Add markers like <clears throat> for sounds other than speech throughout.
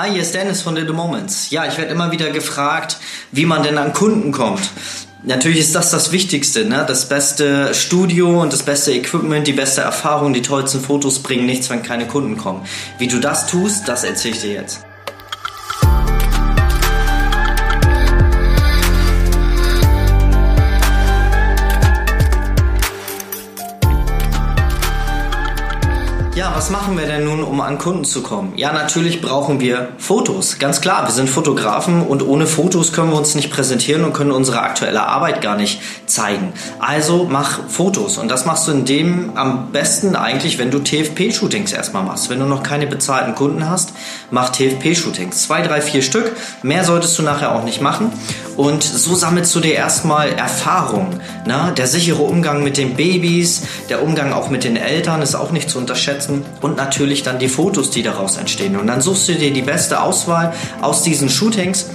Hi, hier ist Dennis von Little Moments. Ja, ich werde immer wieder gefragt, wie man denn an Kunden kommt. Natürlich ist das das Wichtigste, ne? Das beste Studio und das beste Equipment, die beste Erfahrung, die tollsten Fotos bringen nichts, wenn keine Kunden kommen. Wie du das tust, das erzähle ich dir jetzt. Was machen wir denn nun, um an Kunden zu kommen? Ja, natürlich brauchen wir Fotos. Ganz klar, wir sind Fotografen und ohne Fotos können wir uns nicht präsentieren und können unsere aktuelle Arbeit gar nicht zeigen. Also mach Fotos und das machst du in dem am besten eigentlich, wenn du TFP-Shootings erstmal machst. Wenn du noch keine bezahlten Kunden hast, mach TFP-Shootings. Zwei, drei, vier Stück. Mehr solltest du nachher auch nicht machen. Und so sammelst du dir erstmal Erfahrung. Ne? Der sichere Umgang mit den Babys, der Umgang auch mit den Eltern ist auch nicht zu unterschätzen und natürlich dann die Fotos, die daraus entstehen. Und dann suchst du dir die beste Auswahl aus diesen Shootings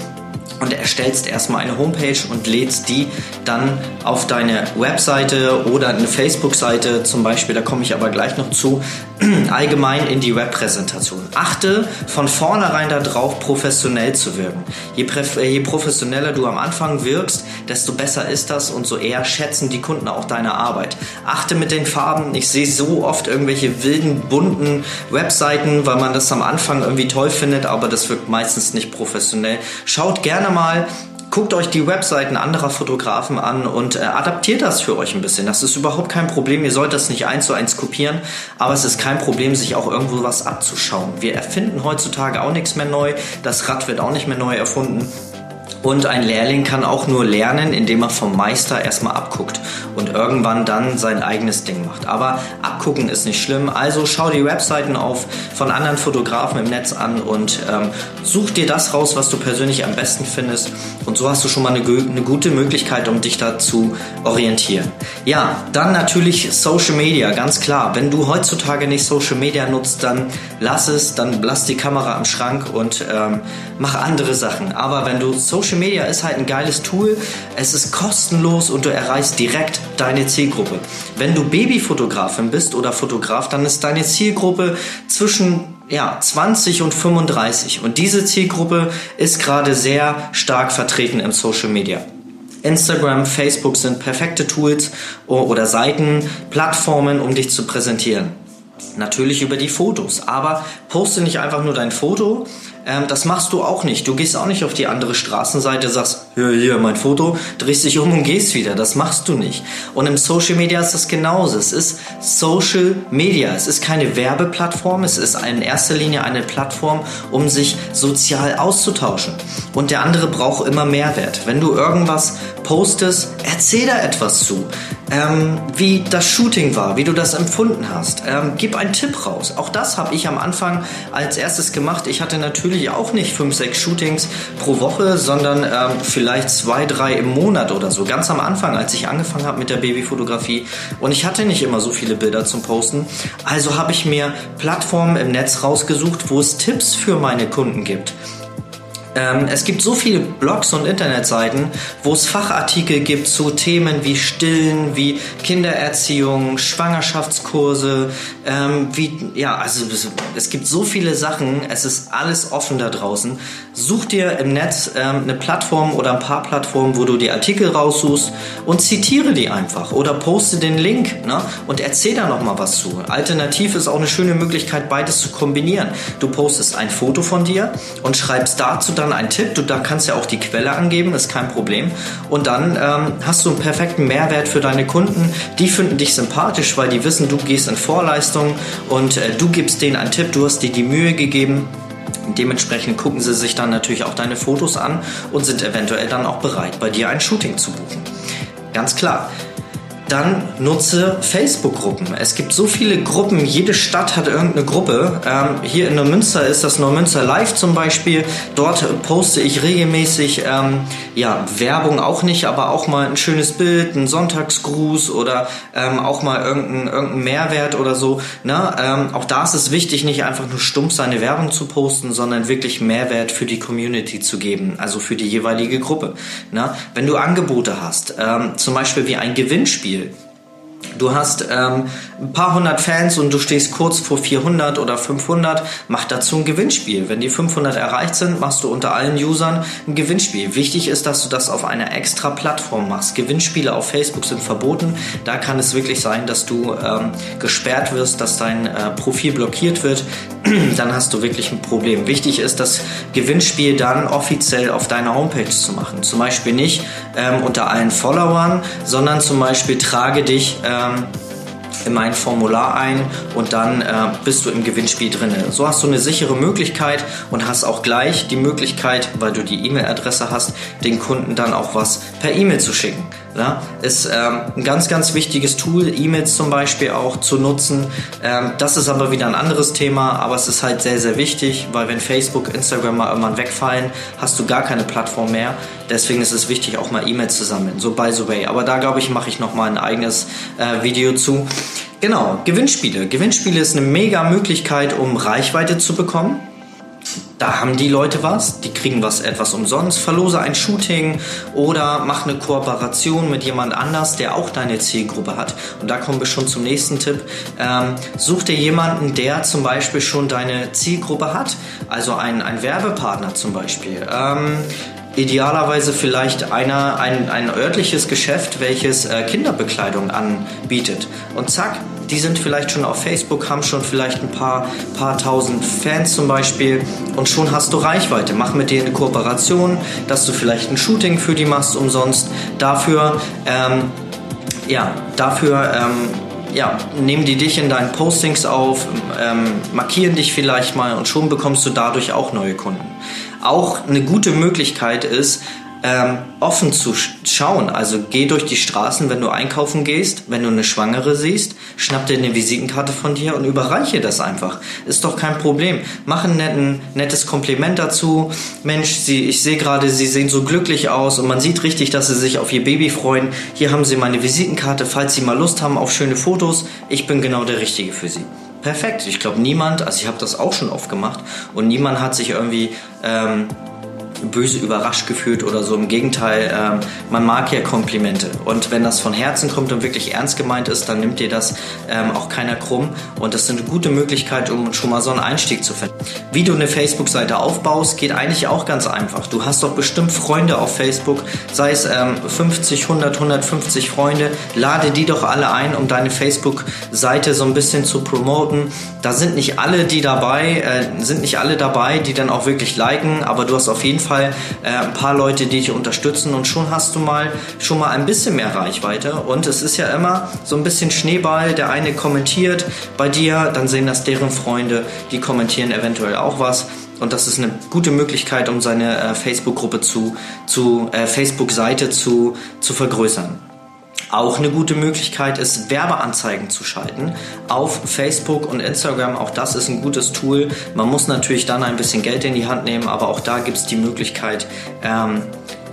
und erstellst erstmal eine Homepage und lädst die dann auf deine Webseite oder eine Facebook-Seite zum Beispiel, da komme ich aber gleich noch zu, <clears throat> allgemein in die Webpräsentation. Achte von vornherein darauf, professionell zu wirken. Je, je, professioneller du am Anfang wirkst, desto besser ist das und so eher schätzen die Kunden auch deine Arbeit. Achte mit den Farben. Ich sehe so oft irgendwelche wilden, bunten Webseiten, weil man das am Anfang irgendwie toll findet, aber das wirkt meistens nicht professionell. Schaut gerne mal guckt euch die Webseiten anderer Fotografen an und äh, adaptiert das für euch ein bisschen. Das ist überhaupt kein Problem. Ihr sollt das nicht eins zu eins kopieren, aber es ist kein Problem, sich auch irgendwo was abzuschauen. Wir erfinden heutzutage auch nichts mehr neu. Das Rad wird auch nicht mehr neu erfunden. Und ein Lehrling kann auch nur lernen, indem er vom Meister erstmal abguckt und irgendwann dann sein eigenes Ding macht. Aber abgucken ist nicht schlimm. Also schau die Webseiten auf von anderen Fotografen im Netz an und ähm, such dir das raus, was du persönlich am besten findest. Und so hast du schon mal eine, eine gute Möglichkeit, um dich da zu orientieren. Ja, dann natürlich Social Media, ganz klar. Wenn du heutzutage nicht Social Media nutzt, dann lass es, dann lass die Kamera am Schrank und ähm, mach andere Sachen. Aber wenn du Social Social Media ist halt ein geiles Tool. Es ist kostenlos und du erreichst direkt deine Zielgruppe. Wenn du Babyfotografin bist oder Fotograf, dann ist deine Zielgruppe zwischen ja, 20 und 35. Und diese Zielgruppe ist gerade sehr stark vertreten im Social Media. Instagram, Facebook sind perfekte Tools oder Seiten, Plattformen, um dich zu präsentieren. Natürlich über die Fotos, aber poste nicht einfach nur dein Foto, ähm, das machst du auch nicht. Du gehst auch nicht auf die andere Straßenseite, sagst, hier, hier, mein Foto, drehst dich um und gehst wieder. Das machst du nicht. Und im Social Media ist das genauso. Es ist Social Media. Es ist keine Werbeplattform. Es ist in erster Linie eine Plattform, um sich sozial auszutauschen. Und der andere braucht immer Mehrwert. Wenn du irgendwas postest, erzähl da etwas zu. Ähm, wie das Shooting war, wie du das empfunden hast. Ähm, gib einen Tipp raus. Auch das habe ich am Anfang als erstes gemacht. Ich hatte natürlich auch nicht fünf, sechs Shootings pro Woche, sondern ähm, vielleicht zwei, drei im Monat oder so. Ganz am Anfang, als ich angefangen habe mit der Babyfotografie. Und ich hatte nicht immer so viele Bilder zum Posten. Also habe ich mir Plattformen im Netz rausgesucht, wo es Tipps für meine Kunden gibt. Ähm, es gibt so viele Blogs und Internetseiten, wo es Fachartikel gibt zu Themen wie Stillen, wie Kindererziehung, Schwangerschaftskurse, ähm, wie, ja, also es gibt so viele Sachen, es ist alles offen da draußen. Such dir im Netz ähm, eine Plattform oder ein paar Plattformen, wo du die Artikel raussuchst und zitiere die einfach oder poste den Link ne, und erzähl da nochmal was zu. Alternativ ist auch eine schöne Möglichkeit, beides zu kombinieren. Du postest ein Foto von dir und schreibst dazu dann dann einen Tipp. Du da kannst ja auch die Quelle angeben, ist kein Problem. Und dann ähm, hast du einen perfekten Mehrwert für deine Kunden. Die finden dich sympathisch, weil die wissen, du gehst in Vorleistung und äh, du gibst denen einen Tipp. Du hast dir die Mühe gegeben. Dementsprechend gucken sie sich dann natürlich auch deine Fotos an und sind eventuell dann auch bereit, bei dir ein Shooting zu buchen. Ganz klar dann nutze Facebook-Gruppen. Es gibt so viele Gruppen, jede Stadt hat irgendeine Gruppe. Ähm, hier in Neumünster ist das Neumünster Live zum Beispiel. Dort poste ich regelmäßig ähm, ja, Werbung auch nicht, aber auch mal ein schönes Bild, ein Sonntagsgruß oder ähm, auch mal irgendein, irgendein Mehrwert oder so. Ne? Ähm, auch da ist es wichtig, nicht einfach nur stumpf seine Werbung zu posten, sondern wirklich Mehrwert für die Community zu geben, also für die jeweilige Gruppe. Ne? Wenn du Angebote hast, ähm, zum Beispiel wie ein Gewinnspiel, Du hast ähm, ein paar hundert Fans und du stehst kurz vor 400 oder 500, mach dazu ein Gewinnspiel. Wenn die 500 erreicht sind, machst du unter allen Usern ein Gewinnspiel. Wichtig ist, dass du das auf einer extra Plattform machst. Gewinnspiele auf Facebook sind verboten. Da kann es wirklich sein, dass du ähm, gesperrt wirst, dass dein äh, Profil blockiert wird. <clears throat> dann hast du wirklich ein Problem. Wichtig ist, das Gewinnspiel dann offiziell auf deiner Homepage zu machen. Zum Beispiel nicht ähm, unter allen Followern, sondern zum Beispiel trage dich ähm, in mein Formular ein und dann äh, bist du im Gewinnspiel drin. So hast du eine sichere Möglichkeit und hast auch gleich die Möglichkeit, weil du die E-Mail-Adresse hast, den Kunden dann auch was per E-Mail zu schicken. Ja, ist ähm, ein ganz, ganz wichtiges Tool, E-Mails zum Beispiel auch zu nutzen. Ähm, das ist aber wieder ein anderes Thema, aber es ist halt sehr, sehr wichtig, weil wenn Facebook, Instagram mal irgendwann wegfallen, hast du gar keine Plattform mehr. Deswegen ist es wichtig, auch mal E-Mails zu sammeln. So by the way. Aber da glaube ich, mache ich nochmal ein eigenes äh, Video zu. Genau, Gewinnspiele. Gewinnspiele ist eine mega Möglichkeit, um Reichweite zu bekommen da haben die Leute was, die kriegen was etwas umsonst, verlose ein Shooting oder mach eine Kooperation mit jemand anders, der auch deine Zielgruppe hat. Und da kommen wir schon zum nächsten Tipp. Ähm, such dir jemanden, der zum Beispiel schon deine Zielgruppe hat, also ein, ein Werbepartner zum Beispiel. Ähm, idealerweise vielleicht einer, ein, ein örtliches Geschäft, welches äh, Kinderbekleidung anbietet. Und zack, die sind vielleicht schon auf Facebook, haben schon vielleicht ein paar, paar tausend Fans zum Beispiel und schon hast du Reichweite. Mach mit denen eine Kooperation, dass du vielleicht ein Shooting für die machst umsonst. Dafür, ähm, ja, dafür, ähm, ja, nehmen die dich in deinen Postings auf, ähm, markieren dich vielleicht mal und schon bekommst du dadurch auch neue Kunden. Auch eine gute Möglichkeit ist, ähm, offen zu schauen. Also geh durch die Straßen, wenn du einkaufen gehst, wenn du eine Schwangere siehst, schnapp dir eine Visitenkarte von dir und überreiche das einfach. Ist doch kein Problem. Mach ein netten, nettes Kompliment dazu. Mensch, sie, ich sehe gerade, sie sehen so glücklich aus und man sieht richtig, dass sie sich auf ihr Baby freuen. Hier haben sie meine Visitenkarte, falls sie mal Lust haben auf schöne Fotos. Ich bin genau der Richtige für sie perfekt. Ich glaube, niemand, also ich habe das auch schon oft gemacht und niemand hat sich irgendwie ähm, böse überrascht gefühlt oder so. Im Gegenteil, ähm, man mag ja Komplimente. Und wenn das von Herzen kommt und wirklich ernst gemeint ist, dann nimmt dir das ähm, auch keiner krumm. Und das ist eine gute Möglichkeit, um schon mal so einen Einstieg zu finden. Wie du eine Facebook-Seite aufbaust, geht eigentlich auch ganz einfach. Du hast doch bestimmt Freunde auf Facebook, sei es ähm, 50, 100, 150 Freunde. Lade die doch alle ein, um deine Facebook-Seite so ein bisschen zu promoten. Da sind nicht alle, die dabei, äh, sind nicht alle dabei, die dann auch wirklich liken, aber du hast auf jeden Fall Fall äh, ein paar Leute, die dich unterstützen und schon hast du mal schon mal ein bisschen mehr Reichweite. Und es ist ja immer so ein bisschen Schneeball. Der eine kommentiert bei dir, dann sehen das deren Freunde, die kommentieren eventuell auch was. Und das ist eine gute Möglichkeit, um seine äh, Facebook-Gruppe zu, zu äh, Facebook-Seite zu, zu vergrößern. Auch eine gute Möglichkeit ist, Werbeanzeigen zu schalten auf Facebook und Instagram. Auch das ist ein gutes Tool. Man muss natürlich dann ein bisschen Geld in die Hand nehmen, aber auch da gibt es die Möglichkeit, ähm,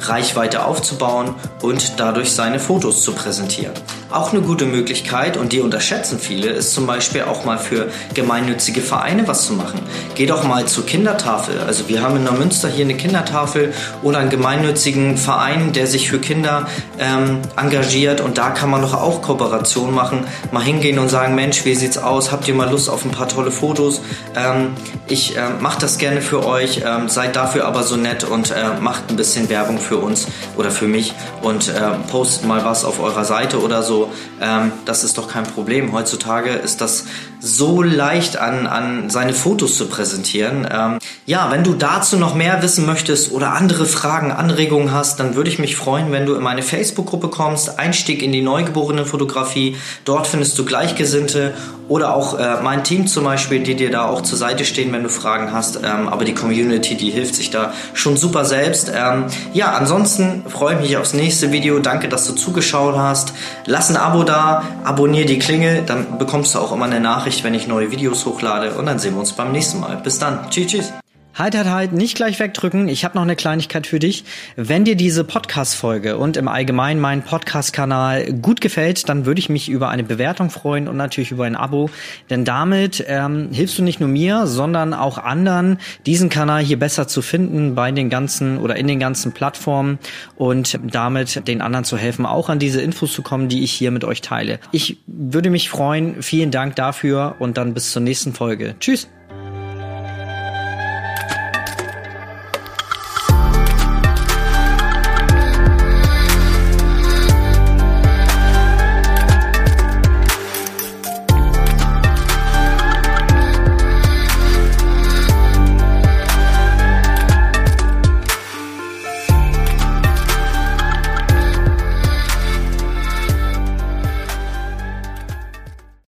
Reichweite aufzubauen und dadurch seine Fotos zu präsentieren. Auch eine gute Möglichkeit, und die unterschätzen viele, ist zum Beispiel auch mal für gemeinnützige Vereine was zu machen. Geh doch mal zur Kindertafel. Also wir haben in Neumünster hier eine Kindertafel oder einen gemeinnützigen Verein, der sich für Kinder ähm, engagiert und da kann man doch auch Kooperationen machen. Mal hingehen und sagen, Mensch, wie sieht's aus? Habt ihr mal Lust auf ein paar tolle Fotos? Ähm, ich äh, mache das gerne für euch, ähm, seid dafür aber so nett und äh, macht ein bisschen Werbung für für uns oder für mich und äh, postet mal was auf eurer Seite oder so. Ähm, das ist doch kein Problem. Heutzutage ist das so leicht an, an seine Fotos zu präsentieren. Ähm, ja, wenn du dazu noch mehr wissen möchtest oder andere Fragen, Anregungen hast, dann würde ich mich freuen, wenn du in meine Facebook-Gruppe kommst. Einstieg in die neugeborene Fotografie. Dort findest du Gleichgesinnte oder auch äh, mein Team zum Beispiel, die dir da auch zur Seite stehen, wenn du Fragen hast. Ähm, aber die Community, die hilft sich da schon super selbst. Ähm, ja, ansonsten freue ich mich aufs nächste Video. Danke, dass du zugeschaut hast. Lass ein Abo da, abonniere die Klingel, dann bekommst du auch immer eine Nachricht, wenn ich neue Videos hochlade. Und dann sehen wir uns beim nächsten Mal. Bis dann. Tschüss, tschüss. Halt, halt, halt, nicht gleich wegdrücken. Ich habe noch eine Kleinigkeit für dich. Wenn dir diese Podcast-Folge und im Allgemeinen mein Podcast-Kanal gut gefällt, dann würde ich mich über eine Bewertung freuen und natürlich über ein Abo. Denn damit ähm, hilfst du nicht nur mir, sondern auch anderen, diesen Kanal hier besser zu finden bei den ganzen oder in den ganzen Plattformen und damit den anderen zu helfen, auch an diese Infos zu kommen, die ich hier mit euch teile. Ich würde mich freuen. Vielen Dank dafür und dann bis zur nächsten Folge. Tschüss.